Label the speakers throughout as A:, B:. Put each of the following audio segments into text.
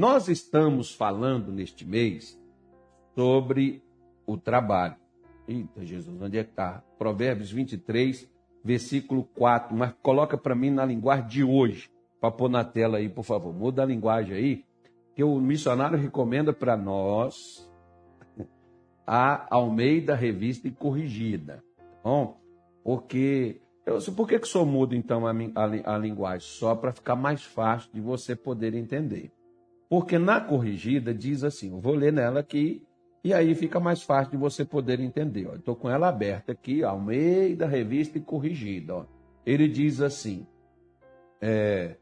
A: Nós estamos falando neste mês sobre o trabalho. Eita, Jesus, onde é que está? Provérbios 23, versículo 4. Mas coloca para mim na linguagem de hoje, para pôr na tela aí, por favor. Muda a linguagem aí, que o missionário recomenda para nós a Almeida Revista e Corrigida. Tá bom? Porque. Eu, por que, que sou mudo, então, a, a, a linguagem? Só para ficar mais fácil de você poder entender. Porque na corrigida diz assim, eu vou ler nela aqui, e aí fica mais fácil de você poder entender. Estou com ela aberta aqui, Almeida, revista e corrigida. Ó. Ele diz assim, é,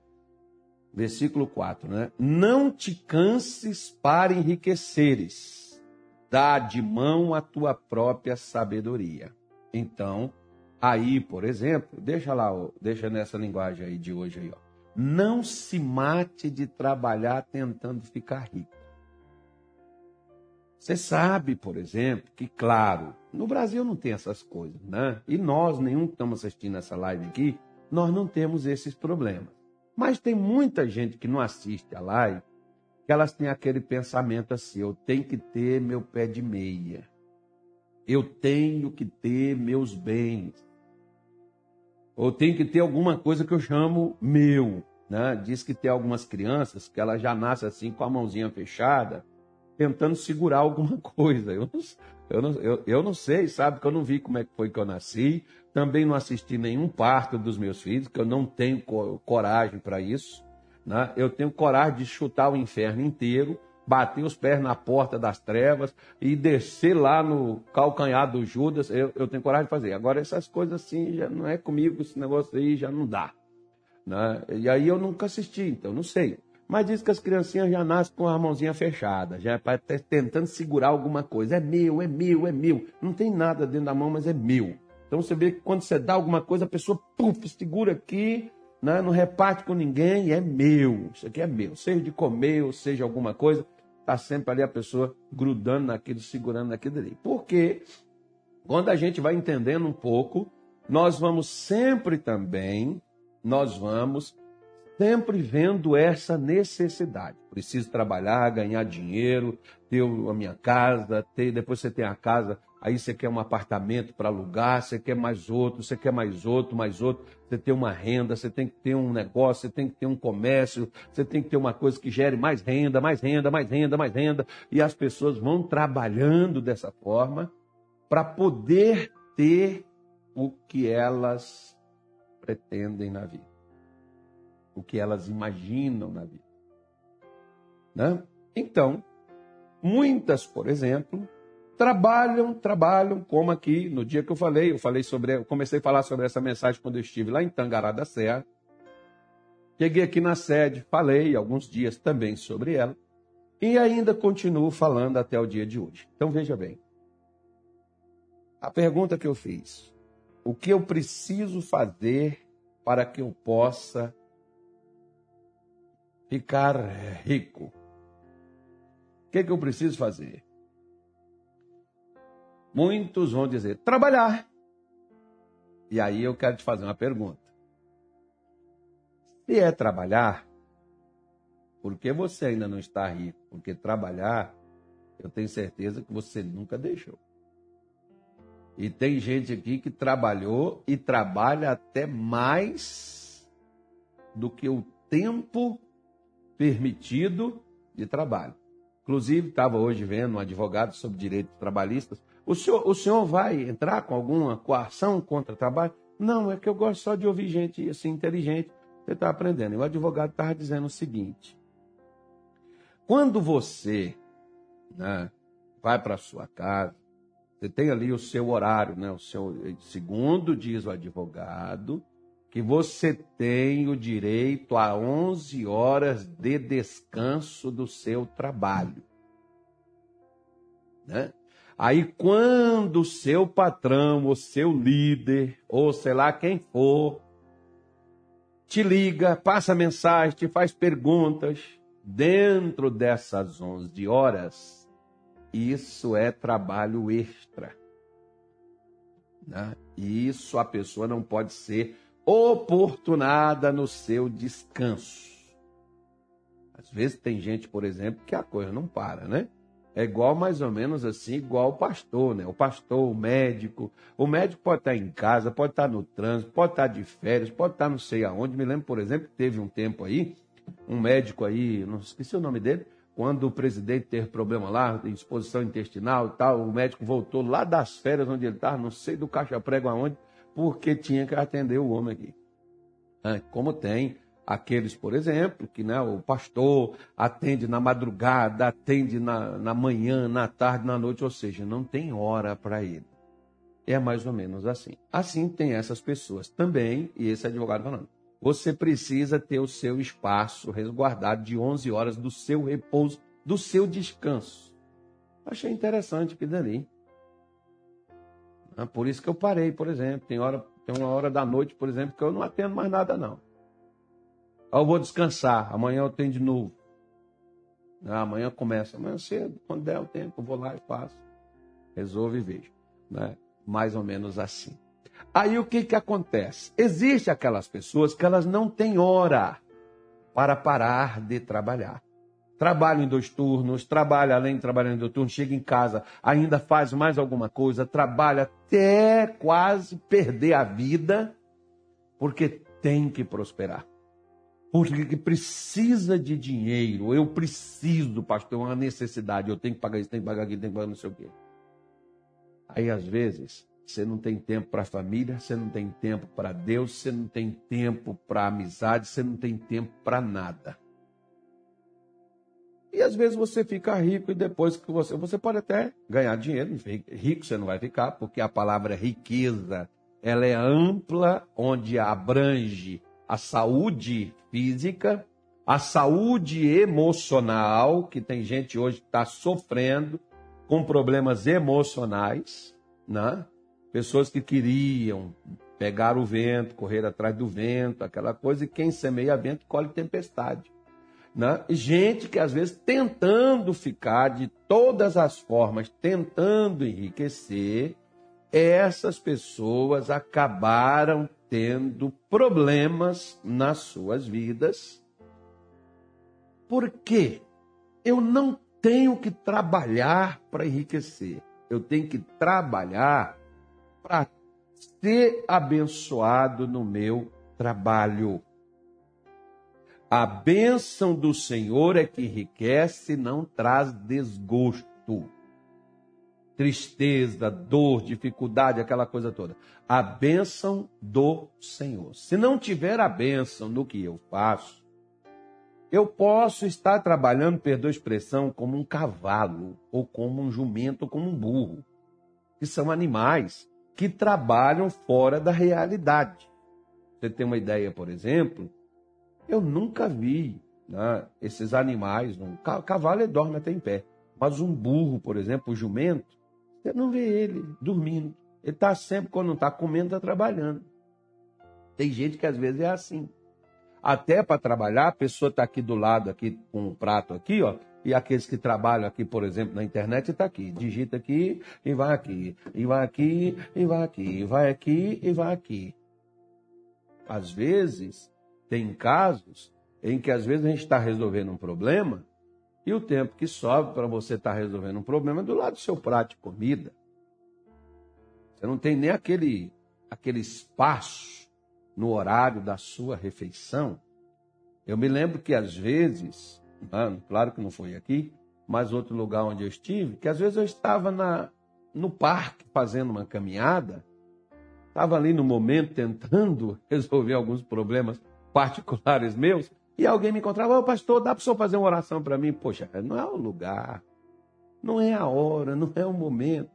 A: versículo 4, né? Não te canses para enriqueceres, dá de mão a tua própria sabedoria. Então, aí, por exemplo, deixa lá, ó, deixa nessa linguagem aí de hoje aí, ó. Não se mate de trabalhar tentando ficar rico. Você sabe, por exemplo, que, claro, no Brasil não tem essas coisas, né? E nós, nenhum que estamos assistindo essa live aqui, nós não temos esses problemas. Mas tem muita gente que não assiste a live, que elas têm aquele pensamento assim: eu tenho que ter meu pé de meia, eu tenho que ter meus bens, ou tenho que ter alguma coisa que eu chamo meu. Né? Diz que tem algumas crianças que ela já nasce assim com a mãozinha fechada, tentando segurar alguma coisa. Eu não, eu não, eu, eu não sei, sabe? Que eu não vi como é que foi que eu nasci. Também não assisti nenhum parto dos meus filhos, que eu não tenho coragem para isso. Né? Eu tenho coragem de chutar o inferno inteiro, bater os pés na porta das trevas e descer lá no calcanhar do Judas. Eu, eu tenho coragem de fazer. Agora, essas coisas assim, já não é comigo, esse negócio aí já não dá. Né? E aí eu nunca assisti, então não sei. Mas diz que as criancinhas já nascem com a mãozinha fechada, já é tentando segurar alguma coisa. É meu, é meu, é meu. Não tem nada dentro da mão, mas é meu. Então você vê que quando você dá alguma coisa, a pessoa puf, segura aqui, né? não reparte com ninguém, é meu. Isso aqui é meu. Seja de comer ou seja alguma coisa, está sempre ali a pessoa grudando naquilo, segurando naquilo ali. Porque quando a gente vai entendendo um pouco, nós vamos sempre também nós vamos sempre vendo essa necessidade. Preciso trabalhar, ganhar dinheiro, ter a minha casa, ter, depois você tem a casa, aí você quer um apartamento para alugar, você quer mais outro, você quer mais outro, mais outro, você tem uma renda, você tem que ter um negócio, você tem que ter um comércio, você tem que ter uma coisa que gere mais renda, mais renda, mais renda, mais renda, e as pessoas vão trabalhando dessa forma para poder ter o que elas pretendem na vida, o que elas imaginam na vida. Né? Então, muitas, por exemplo, trabalham, trabalham, como aqui no dia que eu falei, eu falei sobre, eu comecei a falar sobre essa mensagem quando eu estive lá em Tangará da Serra. Cheguei aqui na sede, falei alguns dias também sobre ela e ainda continuo falando até o dia de hoje. Então veja bem. A pergunta que eu fiz: o que eu preciso fazer para que eu possa ficar rico? O que, é que eu preciso fazer? Muitos vão dizer: trabalhar. E aí eu quero te fazer uma pergunta. Se é trabalhar, por que você ainda não está rico? Porque trabalhar, eu tenho certeza que você nunca deixou. E tem gente aqui que trabalhou e trabalha até mais do que o tempo permitido de trabalho. Inclusive, estava hoje vendo um advogado sobre direitos trabalhistas. O senhor, o senhor vai entrar com alguma coação contra o trabalho? Não, é que eu gosto só de ouvir gente assim inteligente. Você está aprendendo. E o advogado estava dizendo o seguinte: quando você né, vai para sua casa, você tem ali o seu horário, né? O seu segundo diz o advogado que você tem o direito a 11 horas de descanso do seu trabalho. Né? Aí quando o seu patrão, o seu líder, ou sei lá quem for, te liga, passa mensagem, te faz perguntas, dentro dessas 11 horas, isso é trabalho extra. Né? E isso a pessoa não pode ser oportunada no seu descanso. Às vezes tem gente, por exemplo, que a coisa não para, né? É igual mais ou menos assim, igual o pastor, né? O pastor, o médico. O médico pode estar em casa, pode estar no trânsito, pode estar de férias, pode estar não sei aonde. Me lembro, por exemplo, que teve um tempo aí, um médico aí, não esqueci o nome dele, quando o presidente teve problema lá, de exposição intestinal e tal, o médico voltou lá das férias onde ele estava, não sei do caixa-prego aonde, porque tinha que atender o homem aqui. É, como tem aqueles, por exemplo, que né, o pastor atende na madrugada, atende na, na manhã, na tarde, na noite, ou seja, não tem hora para ele. É mais ou menos assim. Assim tem essas pessoas também, e esse advogado falando. Você precisa ter o seu espaço resguardado de 11 horas do seu repouso, do seu descanso. Achei interessante que dali. Ah, por isso que eu parei, por exemplo. Tem, hora, tem uma hora da noite, por exemplo, que eu não atendo mais nada, não. Eu vou descansar, amanhã eu tenho de novo. Ah, amanhã começa, amanhã cedo, quando der o tempo, eu vou lá e faço. Resolvo e vejo. Né? Mais ou menos assim. Aí o que, que acontece? Existem aquelas pessoas que elas não têm hora para parar de trabalhar. Trabalha em dois turnos, trabalha além de trabalhar em dois turnos, chega em casa, ainda faz mais alguma coisa, trabalha até quase perder a vida, porque tem que prosperar porque precisa de dinheiro, eu preciso, pastor, é uma necessidade, eu tenho que pagar isso, tenho que pagar aquilo, tenho que pagar não sei o quê. Aí, às vezes, você não tem tempo para a família, você não tem tempo para Deus, você não tem tempo para amizade, você não tem tempo para nada. E às vezes você fica rico e depois que você. Você pode até ganhar dinheiro, rico você não vai ficar, porque a palavra riqueza ela é ampla, onde abrange a saúde física, a saúde emocional, que tem gente hoje que está sofrendo com problemas emocionais, né? Pessoas que queriam pegar o vento, correr atrás do vento, aquela coisa, e quem semeia vento colhe tempestade. Né? Gente que às vezes tentando ficar de todas as formas, tentando enriquecer, essas pessoas acabaram tendo problemas nas suas vidas. Porque eu não tenho que trabalhar para enriquecer. Eu tenho que trabalhar para ser abençoado no meu trabalho. A bênção do Senhor é que enriquece e não traz desgosto tristeza, dor, dificuldade, aquela coisa toda. A bênção do Senhor. Se não tiver a bênção no que eu faço, eu posso estar trabalhando, perdoa a expressão, como um cavalo, ou como um jumento, ou como um burro, que são animais que trabalham fora da realidade. Você tem uma ideia, por exemplo, eu nunca vi né, esses animais, um cavalo dorme até em pé, mas um burro, por exemplo, o jumento, você não vê ele dormindo. Ele está sempre, quando não está comendo, está trabalhando. Tem gente que às vezes é assim. Até para trabalhar, a pessoa está aqui do lado, aqui com um prato aqui, ó, e aqueles que trabalham aqui, por exemplo, na internet, está aqui. Digita aqui e vai aqui. E vai aqui e vai aqui. E vai aqui e vai aqui. Às vezes, tem casos em que às vezes a gente está resolvendo um problema e o tempo que sobra para você estar tá resolvendo um problema é do lado do seu prato de comida. Você não tem nem aquele, aquele espaço no horário da sua refeição. Eu me lembro que às vezes, claro que não foi aqui, mas outro lugar onde eu estive, que às vezes eu estava na, no parque fazendo uma caminhada, estava ali no momento tentando resolver alguns problemas particulares meus, e alguém me encontrava, ô oh, pastor, dá para o senhor fazer uma oração para mim? Poxa, não é o lugar, não é a hora, não é o momento.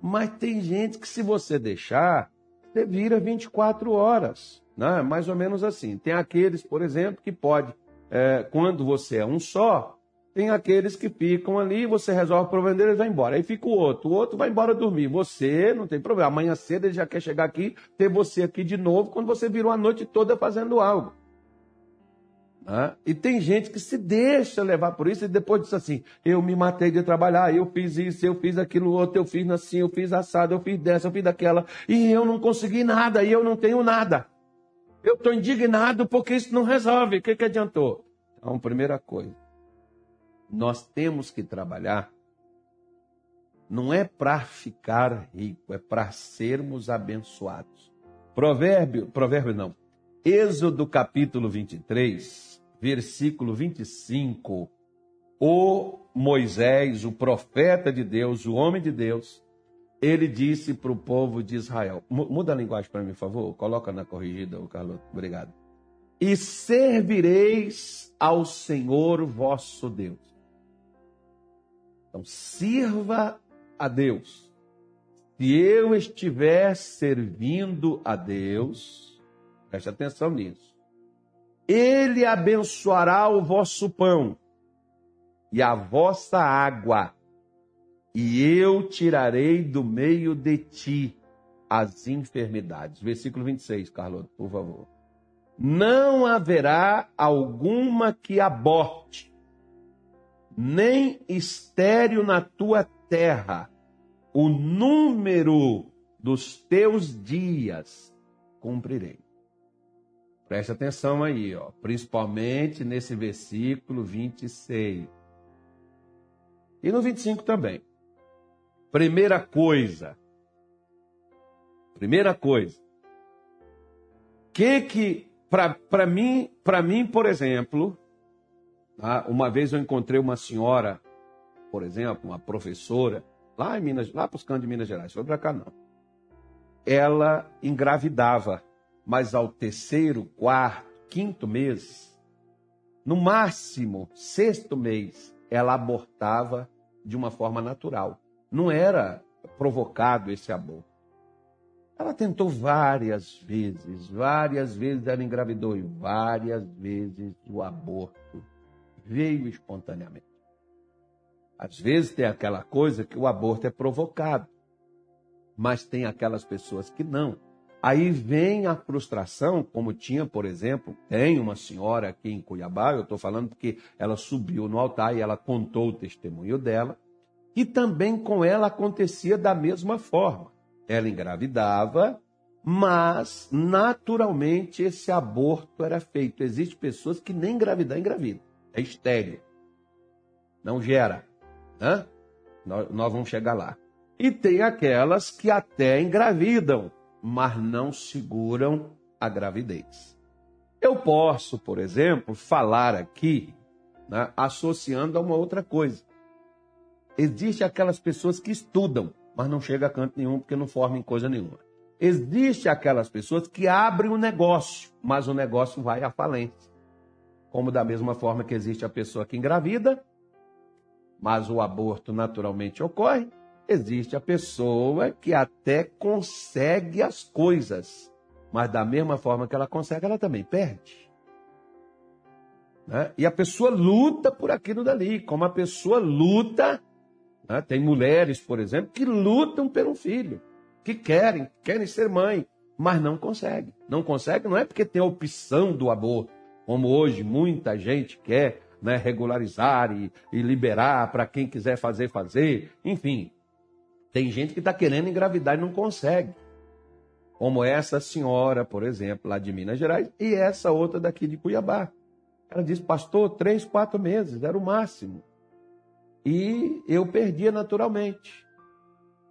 A: Mas tem gente que se você deixar, você vira 24 horas. Né? Mais ou menos assim. Tem aqueles, por exemplo, que pode, é, quando você é um só, tem aqueles que ficam ali, você resolve problema dele e vai embora. Aí fica o outro, o outro vai embora dormir. Você não tem problema. Amanhã cedo ele já quer chegar aqui, ter você aqui de novo, quando você virou a noite toda fazendo algo. Ah, e tem gente que se deixa levar por isso e depois diz assim: eu me matei de trabalhar, eu fiz isso, eu fiz aquilo outro, eu fiz assim, eu fiz assado, eu fiz dessa, eu fiz daquela, e eu não consegui nada, e eu não tenho nada. Eu estou indignado porque isso não resolve. O que, que adiantou? Então, primeira coisa, nós temos que trabalhar não é para ficar rico, é para sermos abençoados. Provérbio, provérbio não. Êxodo capítulo 23, versículo 25. O Moisés, o profeta de Deus, o homem de Deus, ele disse para o povo de Israel: muda a linguagem para mim, por favor, coloca na corrigida, Carlos. Obrigado. E servireis ao Senhor vosso Deus. Então, sirva a Deus. Se eu estiver servindo a Deus, preste atenção nisso. Ele abençoará o vosso pão e a vossa água, e eu tirarei do meio de ti as enfermidades. Versículo 26, Carlos, por favor. Não haverá alguma que aborte, nem estéreo na tua terra, o número dos teus dias cumprirei. Preste atenção aí, ó, principalmente nesse versículo 26. E no 25 também. Primeira coisa. Primeira coisa. Que que para mim, para mim, por exemplo, tá? uma vez eu encontrei uma senhora por exemplo, uma professora, lá em Minas, lá para os cantos de Minas Gerais, foi para cá não. Ela engravidava, mas ao terceiro, quarto, quinto mês, no máximo, sexto mês, ela abortava de uma forma natural. Não era provocado esse aborto. Ela tentou várias vezes, várias vezes ela engravidou e várias vezes o aborto veio espontaneamente. Às vezes tem aquela coisa que o aborto é provocado, mas tem aquelas pessoas que não. Aí vem a frustração, como tinha, por exemplo, tem uma senhora aqui em Cuiabá, eu estou falando porque ela subiu no altar e ela contou o testemunho dela, e também com ela acontecia da mesma forma. Ela engravidava, mas naturalmente esse aborto era feito. Existem pessoas que nem engravidar engravidam, é estéreo, não gera. Né? Nós, nós vamos chegar lá. E tem aquelas que até engravidam, mas não seguram a gravidez. Eu posso, por exemplo, falar aqui, né, associando a uma outra coisa. Existem aquelas pessoas que estudam, mas não chegam a canto nenhum porque não formam coisa nenhuma. Existem aquelas pessoas que abrem um negócio, mas o negócio vai à falência. Como da mesma forma que existe a pessoa que engravida mas o aborto naturalmente ocorre, existe a pessoa que até consegue as coisas, mas da mesma forma que ela consegue, ela também perde. Né? E a pessoa luta por aquilo dali, como a pessoa luta. Né? Tem mulheres, por exemplo, que lutam pelo filho, que querem, querem ser mãe, mas não conseguem. Não conseguem não é porque tem a opção do aborto, como hoje muita gente quer, né, regularizar e, e liberar para quem quiser fazer, fazer. Enfim, tem gente que está querendo engravidar e não consegue. Como essa senhora, por exemplo, lá de Minas Gerais, e essa outra daqui de Cuiabá. Ela disse, pastor, três, quatro meses, era o máximo. E eu perdia naturalmente.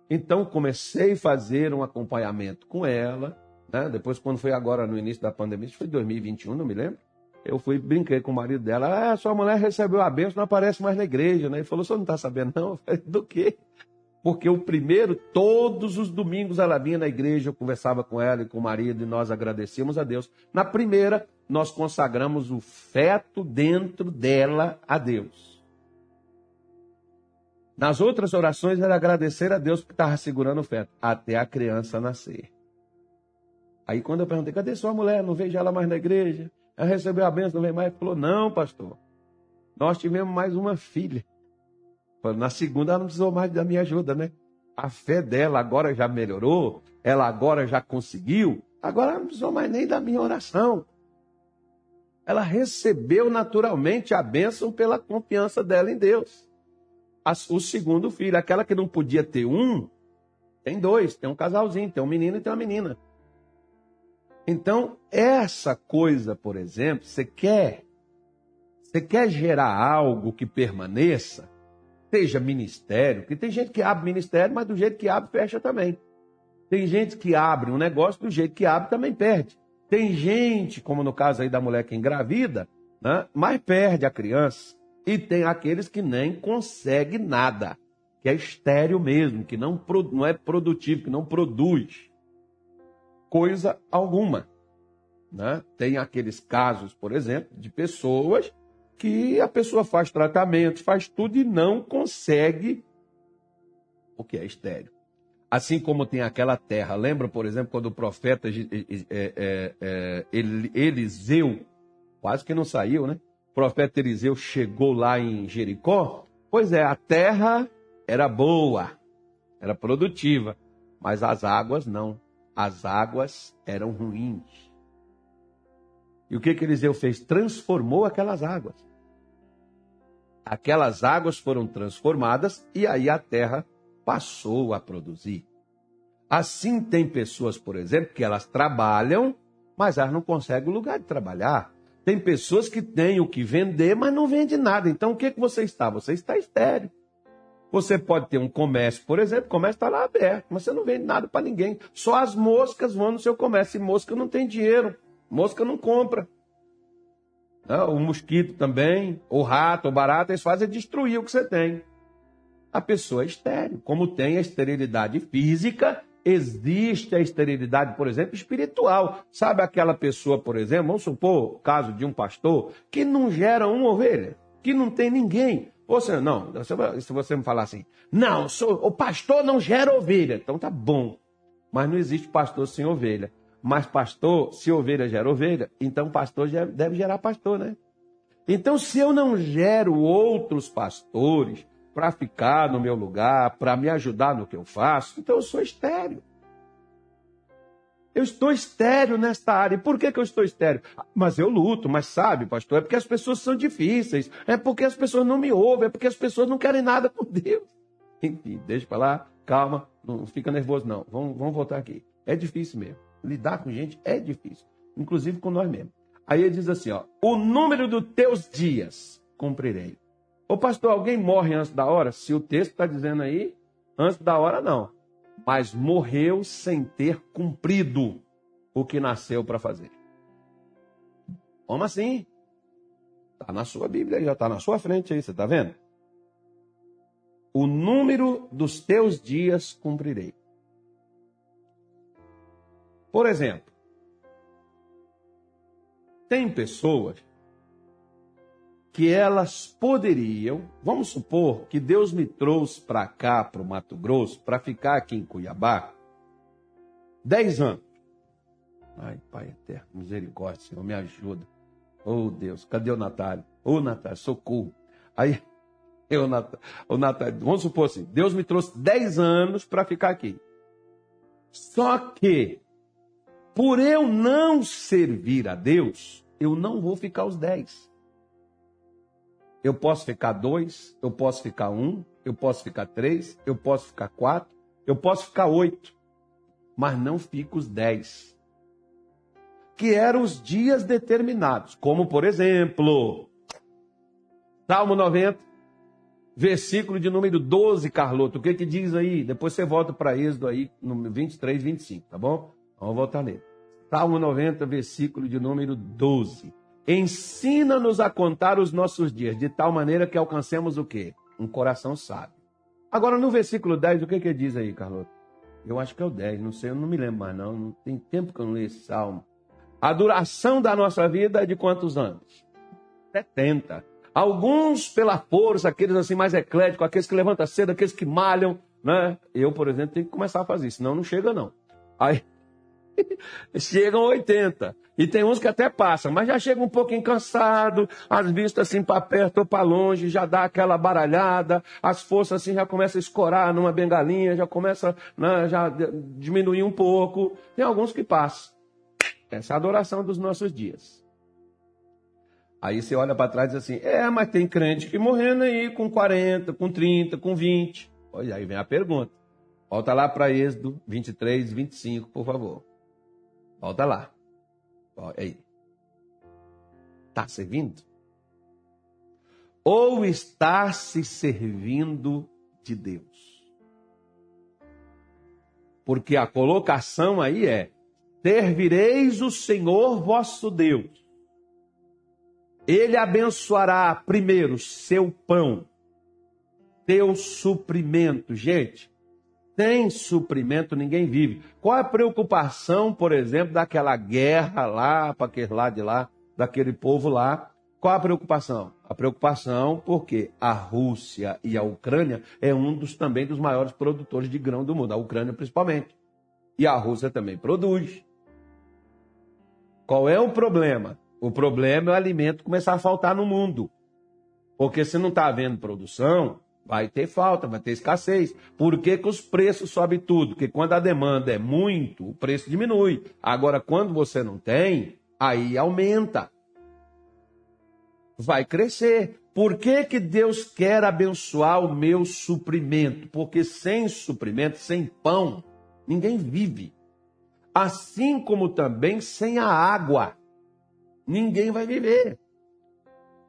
A: Então comecei a fazer um acompanhamento com ela. Né? Depois, quando foi agora no início da pandemia, isso foi 2021, não me lembro eu fui, brinquei com o marido dela, ah, sua mulher recebeu a bênção, não aparece mais na igreja, né? Ele falou, senhor não está sabendo não? Eu falei, do quê? Porque o primeiro, todos os domingos ela vinha na igreja, eu conversava com ela e com o marido e nós agradecíamos a Deus. Na primeira, nós consagramos o feto dentro dela a Deus. Nas outras orações era agradecer a Deus porque estava segurando o feto, até a criança nascer. Aí quando eu perguntei, cadê sua mulher? Não vejo ela mais na igreja. Ela recebeu a bênção, não veio mais. Falou, não, pastor. Nós tivemos mais uma filha. Na segunda ela não precisou mais da minha ajuda, né? A fé dela agora já melhorou, ela agora já conseguiu, agora ela não precisou mais nem da minha oração. Ela recebeu naturalmente a bênção pela confiança dela em Deus. O segundo filho, aquela que não podia ter um, tem dois, tem um casalzinho, tem um menino e tem uma menina. Então, essa coisa, por exemplo, você quer, você quer gerar algo que permaneça? Seja ministério, que tem gente que abre ministério, mas do jeito que abre, fecha também. Tem gente que abre um negócio, do jeito que abre, também perde. Tem gente, como no caso aí da mulher que engravida, né, mas perde a criança. E tem aqueles que nem consegue nada, que é estéreo mesmo, que não, não é produtivo, que não produz coisa alguma. Né? Tem aqueles casos, por exemplo, de pessoas que a pessoa faz tratamento, faz tudo e não consegue o que é estéreo. Assim como tem aquela terra. Lembra, por exemplo, quando o profeta é, é, é, Eliseu, quase que não saiu, né? Profeta Eliseu chegou lá em Jericó. Pois é, a terra era boa, era produtiva, mas as águas não. As águas eram ruins. E o que, que Eliseu fez? Transformou aquelas águas. Aquelas águas foram transformadas e aí a terra passou a produzir. Assim, tem pessoas, por exemplo, que elas trabalham, mas elas não conseguem o lugar de trabalhar. Tem pessoas que têm o que vender, mas não vende nada. Então, o que, que você está? Você está estéreo. Você pode ter um comércio, por exemplo, o comércio está lá aberto, mas você não vende nada para ninguém. Só as moscas vão no seu comércio. E mosca não tem dinheiro. Mosca não compra. O mosquito também, o rato, o barato, eles fazem destruir o que você tem a pessoa é estéril. Como tem a esterilidade física, existe a esterilidade, por exemplo, espiritual. Sabe aquela pessoa, por exemplo, vamos supor o caso de um pastor que não gera uma ovelha, que não tem ninguém. Você não, se você me falar assim, não, sou, o pastor não gera ovelha, então tá bom. Mas não existe pastor sem ovelha. Mas pastor, se ovelha gera ovelha, então pastor deve gerar pastor, né? Então, se eu não gero outros pastores, para ficar no meu lugar, para me ajudar no que eu faço, então eu sou estéreo. Eu estou estéreo nesta área. E por que, que eu estou estéreo? Mas eu luto, mas sabe, pastor, é porque as pessoas são difíceis, é porque as pessoas não me ouvem, é porque as pessoas não querem nada com Deus. Enfim, deixa para lá, calma, não fica nervoso não. Vamos, vamos voltar aqui. É difícil mesmo. Lidar com gente é difícil, inclusive com nós mesmos. Aí ele diz assim, ó, o número dos teus dias cumprirei. Ô pastor, alguém morre antes da hora? Se o texto está dizendo aí, antes da hora não. Mas morreu sem ter cumprido o que nasceu para fazer. Como assim? Está na sua Bíblia, já está na sua frente aí, você está vendo? O número dos teus dias cumprirei. Por exemplo, tem pessoas que elas poderiam, vamos supor que Deus me trouxe para cá, para o Mato Grosso, para ficar aqui em Cuiabá, dez anos. Ai, Pai eterno, misericórdia, Senhor, me ajuda. Oh, Deus, cadê o Natália? Ô, oh, Natália, socorro. Aí, eu, Natália, Natália, vamos supor assim, Deus me trouxe dez anos para ficar aqui. Só que, por eu não servir a Deus, eu não vou ficar os dez. Eu posso ficar dois, eu posso ficar um, eu posso ficar três, eu posso ficar quatro, eu posso ficar oito, mas não fico os dez. Que eram os dias determinados, como por exemplo, Salmo 90, versículo de número 12, Carloto. O que que diz aí? Depois você volta para Êxodo aí, no 23, 25, tá bom? Vamos voltar nele. Salmo 90, versículo de número 12. Ensina-nos a contar os nossos dias, de tal maneira que alcancemos o quê? Um coração sábio. Agora, no versículo 10, o que que diz aí, Carloto? Eu acho que é o 10, não sei, eu não me lembro mais não. não tem tempo que eu não li esse salmo. A duração da nossa vida é de quantos anos? 70. Alguns pela força, aqueles assim mais ecléticos, aqueles que levantam cedo, aqueles que malham, né? Eu, por exemplo, tenho que começar a fazer isso, senão não chega não. Aí chegam 80. E tem uns que até passam, mas já chega um pouquinho cansado, as vistas assim para perto ou para longe, já dá aquela baralhada, as forças assim já começam a escorar numa bengalinha, já começa né, já diminuir um pouco. Tem alguns que passam. Essa é a adoração dos nossos dias. Aí você olha para trás e diz assim: é, mas tem crente que morrendo aí com 40, com 30, com 20. Olha, aí vem a pergunta. Volta lá para Êxodo 23, 25, por favor. Volta lá. Olha aí. Está servindo? ou estar se servindo de Deus. Porque a colocação aí é: servireis o Senhor vosso Deus. Ele abençoará primeiro seu pão, teu suprimento. Gente, sem suprimento ninguém vive. Qual a preocupação, por exemplo, daquela guerra lá, para aquele lado de lá, daquele povo lá, qual a preocupação? A preocupação porque a Rússia e a Ucrânia é um dos também dos maiores produtores de grão do mundo, a Ucrânia principalmente. E a Rússia também produz. Qual é o problema? O problema é o alimento começar a faltar no mundo. Porque se não está havendo produção, vai ter falta, vai ter escassez. Por que, que os preços sobem tudo? Porque quando a demanda é muito, o preço diminui. Agora, quando você não tem, aí aumenta vai crescer. Por que, que Deus quer abençoar o meu suprimento? Porque sem suprimento, sem pão, ninguém vive. Assim como também sem a água, ninguém vai viver.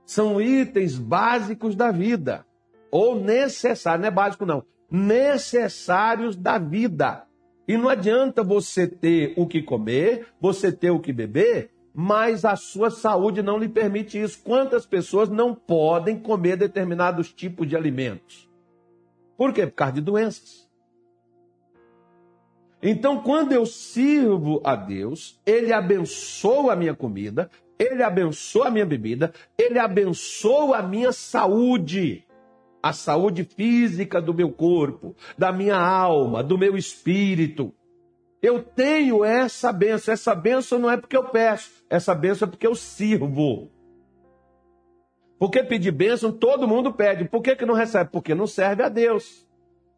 A: São itens básicos da vida, ou necessários, não é básico não, necessários da vida. E não adianta você ter o que comer, você ter o que beber, mas a sua saúde não lhe permite isso. Quantas pessoas não podem comer determinados tipos de alimentos? Por quê? Por causa de doenças. Então, quando eu sirvo a Deus, Ele abençoa a minha comida, Ele abençoa a minha bebida, Ele abençoa a minha saúde, a saúde física do meu corpo, da minha alma, do meu espírito. Eu tenho essa benção. Essa benção não é porque eu peço, essa benção é porque eu sirvo. Porque pedir bênção todo mundo pede. Por que, que não recebe? Porque não serve a Deus.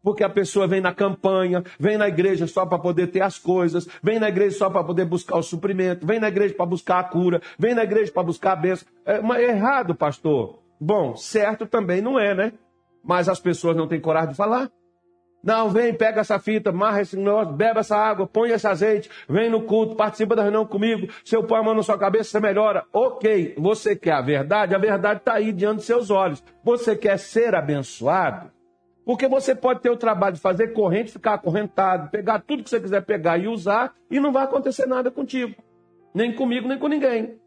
A: Porque a pessoa vem na campanha, vem na igreja só para poder ter as coisas, vem na igreja só para poder buscar o suprimento, vem na igreja para buscar a cura, vem na igreja para buscar a bênção. É, é errado, pastor. Bom, certo também não é, né? Mas as pessoas não têm coragem de falar. Não, vem, pega essa fita, marra esse negócio, bebe essa água, põe esse azeite, vem no culto, participa da reunião comigo, se eu põe a mão na sua cabeça, você melhora. Ok, você quer a verdade? A verdade está aí diante dos seus olhos. Você quer ser abençoado? Porque você pode ter o trabalho de fazer corrente, ficar acorrentado, pegar tudo que você quiser pegar e usar, e não vai acontecer nada contigo. Nem comigo, nem com ninguém.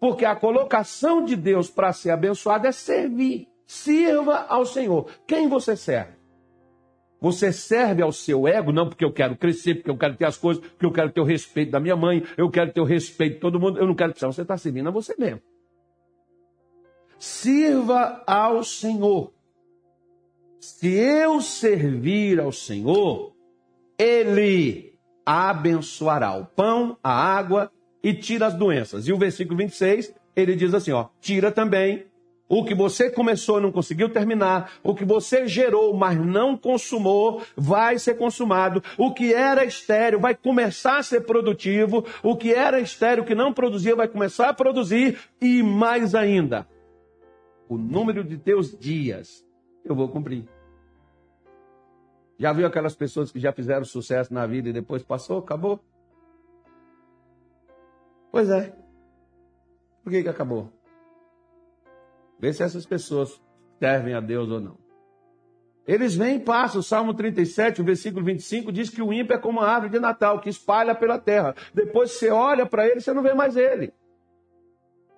A: Porque a colocação de Deus para ser abençoado é servir. Sirva ao Senhor. Quem você serve? Você serve ao seu ego, não porque eu quero crescer, porque eu quero ter as coisas, porque eu quero ter o respeito da minha mãe, eu quero ter o respeito de todo mundo, eu não quero precisar. Você está servindo a você mesmo. Sirva ao Senhor. Se eu servir ao Senhor, Ele abençoará o pão, a água e tira as doenças. E o versículo 26, ele diz assim: ó, tira também o que você começou não conseguiu terminar. O que você gerou, mas não consumou, vai ser consumado. O que era estéreo vai começar a ser produtivo. O que era estéreo, que não produzia, vai começar a produzir. E mais ainda, o número de teus dias eu vou cumprir. Já viu aquelas pessoas que já fizeram sucesso na vida e depois passou, acabou? Pois é. Por que, que acabou? Vê se essas pessoas servem a Deus ou não. Eles vêm e passam. O Salmo 37, o versículo 25, diz que o ímpio é como uma árvore de Natal, que espalha pela terra. Depois você olha para ele, você não vê mais ele.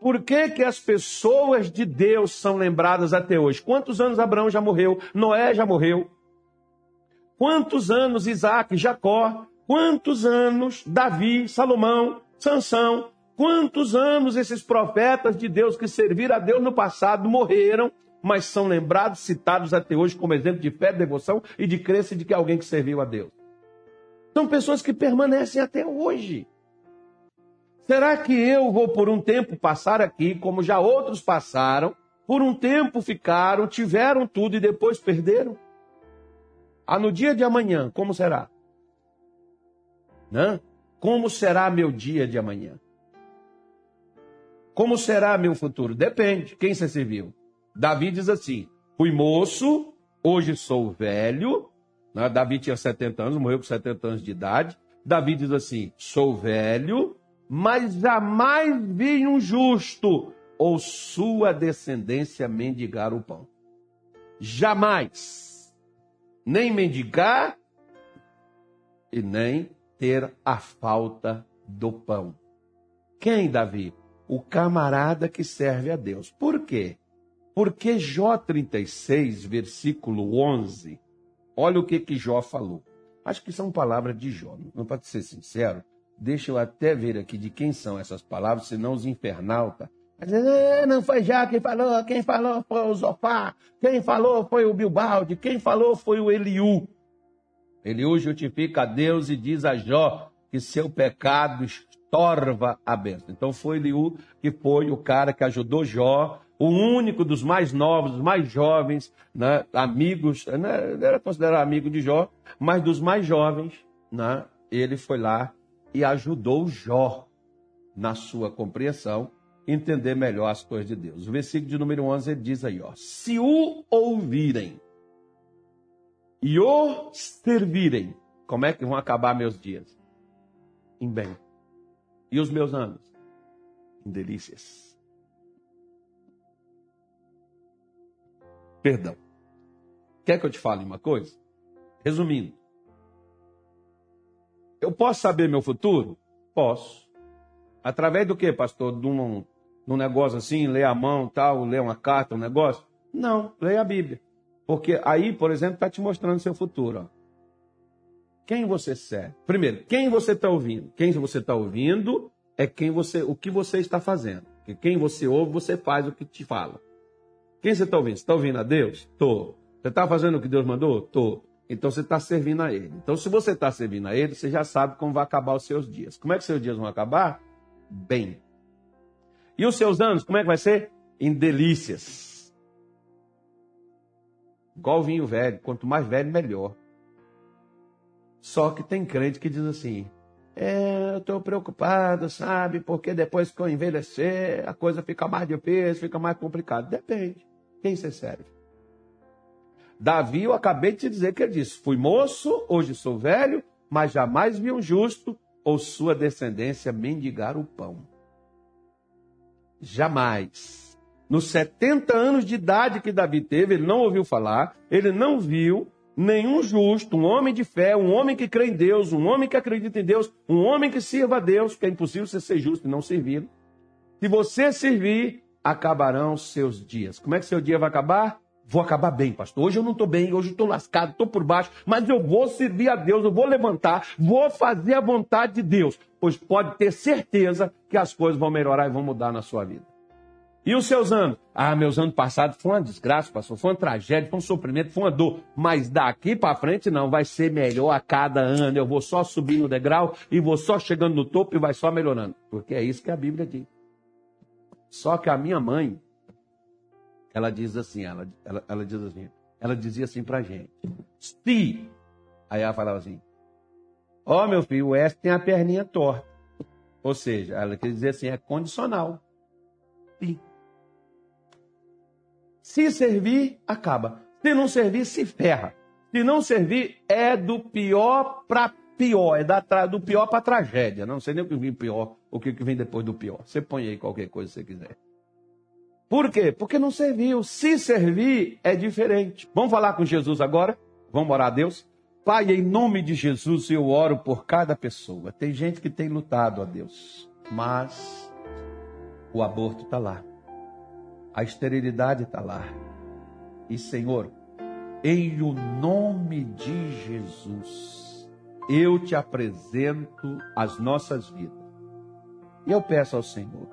A: Por que, que as pessoas de Deus são lembradas até hoje? Quantos anos Abraão já morreu? Noé já morreu? Quantos anos Isaac, Jacó? Quantos anos Davi, Salomão, Sansão? Quantos anos esses profetas de Deus que serviram a Deus no passado morreram, mas são lembrados, citados até hoje como exemplo de fé, devoção e de crença de que alguém que serviu a Deus? São pessoas que permanecem até hoje. Será que eu vou por um tempo passar aqui, como já outros passaram, por um tempo ficaram, tiveram tudo e depois perderam? Ah, no dia de amanhã, como será? Né? Como será meu dia de amanhã? Como será meu futuro? Depende. Quem você serviu? Davi diz assim: fui moço, hoje sou velho. Né? Davi tinha 70 anos, morreu com 70 anos de idade. Davi diz assim: sou velho, mas jamais vi um justo ou sua descendência mendigar o pão. Jamais, nem mendigar e nem ter a falta do pão. Quem, Davi? O camarada que serve a Deus. Por quê? Porque Jó 36, versículo 11, olha o que, que Jó falou. Acho que são palavras de Jó, não pode ser sincero. Deixa eu até ver aqui de quem são essas palavras, senão os infernautas. É, não foi já quem falou, quem falou foi o Zofá, quem falou foi o Bilbalde, quem falou foi o Eliú. Eliú justifica a Deus e diz a Jó que seu pecado estorva a bênção. Então foi Eliú que foi o cara que ajudou Jó, o único dos mais novos, mais jovens, né, amigos, né, era considerado amigo de Jó, mas dos mais jovens, né, ele foi lá e ajudou Jó na sua compreensão, entender melhor as coisas de Deus. O versículo de número 11 ele diz aí, ó, se o ouvirem e o servirem, como é que vão acabar meus dias? Em bem. E os meus anos? Em delícias. Perdão. Quer que eu te fale uma coisa? Resumindo, eu posso saber meu futuro? Posso. Através do que, pastor? De um, de um negócio assim, ler a mão, tal, ler uma carta, um negócio? Não, leia a Bíblia. Porque aí, por exemplo, está te mostrando seu futuro. Ó. Quem você serve? Primeiro, quem você está ouvindo? Quem você está ouvindo é quem você, o que você está fazendo. Porque quem você ouve, você faz o que te fala. Quem você está ouvindo? Você está ouvindo a Deus? Estou. Você está fazendo o que Deus mandou? Estou. Então você está servindo a Ele. Então, se você está servindo a Ele, você já sabe como vai acabar os seus dias. Como é que seus dias vão acabar? Bem. E os seus anos, como é que vai ser? Em delícias. Igual vinho velho. Quanto mais velho, melhor. Só que tem crente que diz assim: é, eu estou preocupado, sabe? Porque depois que eu envelhecer, a coisa fica mais difícil, fica mais complicado. Depende. Quem você serve? Davi, eu acabei de te dizer que ele disse: Fui moço, hoje sou velho, mas jamais vi um justo ou sua descendência mendigar o pão. Jamais. Nos 70 anos de idade que Davi teve, ele não ouviu falar, ele não viu nenhum justo, um homem de fé, um homem que crê em Deus, um homem que acredita em Deus, um homem que sirva a Deus, que é impossível você ser justo e não servir. Se você servir, acabarão seus dias. Como é que seu dia vai acabar? Vou acabar bem, pastor. Hoje eu não estou bem, hoje eu estou lascado, estou por baixo, mas eu vou servir a Deus, eu vou levantar, vou fazer a vontade de Deus, pois pode ter certeza que as coisas vão melhorar e vão mudar na sua vida. E os seus anos? Ah, meus anos passados foi uma desgraça, pastor, foi uma tragédia, foi um sofrimento, foi uma dor. Mas daqui para frente não, vai ser melhor a cada ano. Eu vou só subir no degrau e vou só chegando no topo e vai só melhorando. Porque é isso que a Bíblia diz. Só que a minha mãe, ela diz assim, ela, ela, ela diz assim, ela dizia assim pra gente, se, aí ela falava assim, ó oh, meu filho, o S tem a perninha torta. Ou seja, ela quer dizer assim, é condicional. Se. Se servir, acaba. Se não servir, se ferra. Se não servir, é do pior para pior, é da, do pior para tragédia. Não sei nem o que vem pior, o que vem depois do pior. Você põe aí qualquer coisa que você quiser. Por quê? Porque não serviu. Se servir, é diferente. Vamos falar com Jesus agora? Vamos orar a Deus? Pai, em nome de Jesus, eu oro por cada pessoa. Tem gente que tem lutado a Deus, mas o aborto está lá. A esterilidade está lá. E, Senhor, em o nome de Jesus, eu te apresento as nossas vidas. E eu peço ao Senhor,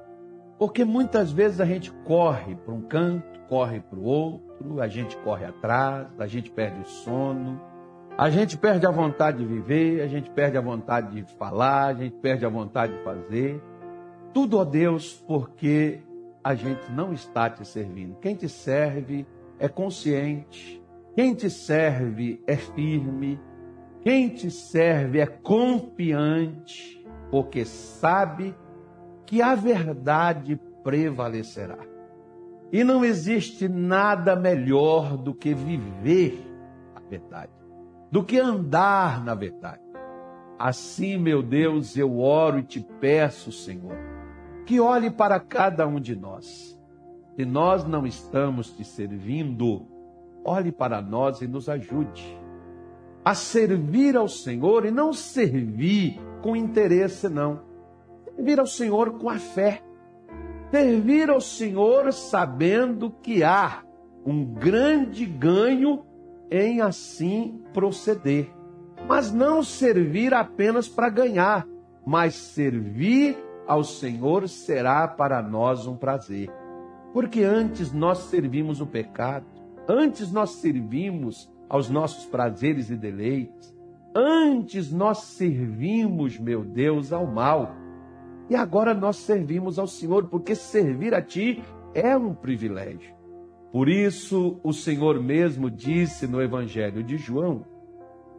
A: porque muitas vezes a gente corre para um canto, corre para o outro, a gente corre atrás, a gente perde o sono, a gente perde a vontade de viver, a gente perde a vontade de falar, a gente perde a vontade de fazer. Tudo, ó Deus, porque a gente não está te servindo. Quem te serve é consciente, quem te serve é firme, quem te serve é confiante, porque sabe que a verdade prevalecerá. E não existe nada melhor do que viver a verdade, do que andar na verdade. Assim, meu Deus, eu oro e te peço, Senhor, que olhe para cada um de nós. Se nós não estamos te servindo, olhe para nós e nos ajude a servir ao Senhor e não servir com interesse, não. Servir ao Senhor com a fé. Servir ao Senhor sabendo que há um grande ganho em assim proceder. Mas não servir apenas para ganhar, mas servir ao Senhor será para nós um prazer. Porque antes nós servimos o pecado, antes nós servimos aos nossos prazeres e deleites. Antes nós servimos, meu Deus, ao mal. E agora nós servimos ao Senhor, porque servir a Ti é um privilégio. Por isso, o Senhor mesmo disse no Evangelho de João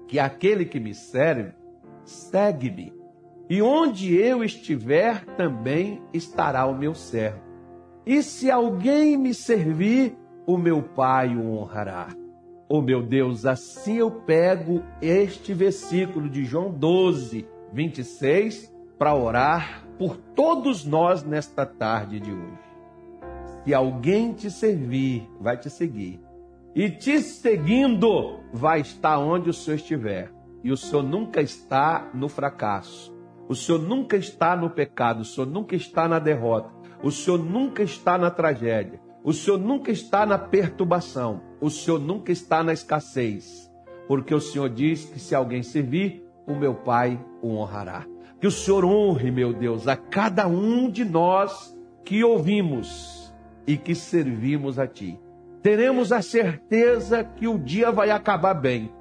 A: que aquele que me serve, segue-me. E onde eu estiver, também estará o meu servo. E se alguém me servir, o meu Pai o honrará. Oh meu Deus, assim eu pego este versículo de João 12, 26, para orar por todos nós nesta tarde de hoje. Se alguém te servir, vai te seguir. E te seguindo, vai estar onde o Senhor estiver. E o Senhor nunca está no fracasso. O Senhor nunca está no pecado. O Senhor nunca está na derrota. O Senhor nunca está na tragédia. O Senhor nunca está na perturbação, o Senhor nunca está na escassez, porque o Senhor diz que se alguém servir, o meu Pai o honrará. Que o Senhor honre, meu Deus, a cada um de nós que ouvimos e que servimos a Ti. Teremos a certeza que o dia vai acabar bem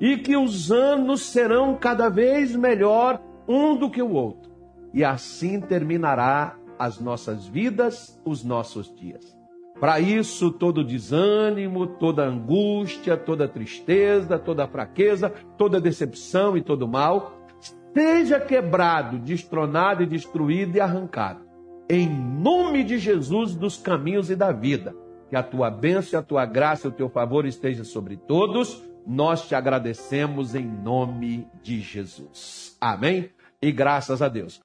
A: e que os anos serão cada vez melhor um do que o outro. E assim terminará as nossas vidas, os nossos dias. Para isso, todo desânimo, toda angústia, toda tristeza, toda fraqueza, toda decepção e todo mal, seja quebrado, destronado e destruído e arrancado. Em nome de Jesus dos caminhos e da vida. Que a tua bênção, a tua graça o teu favor esteja sobre todos. Nós te agradecemos em nome de Jesus. Amém? E graças a Deus.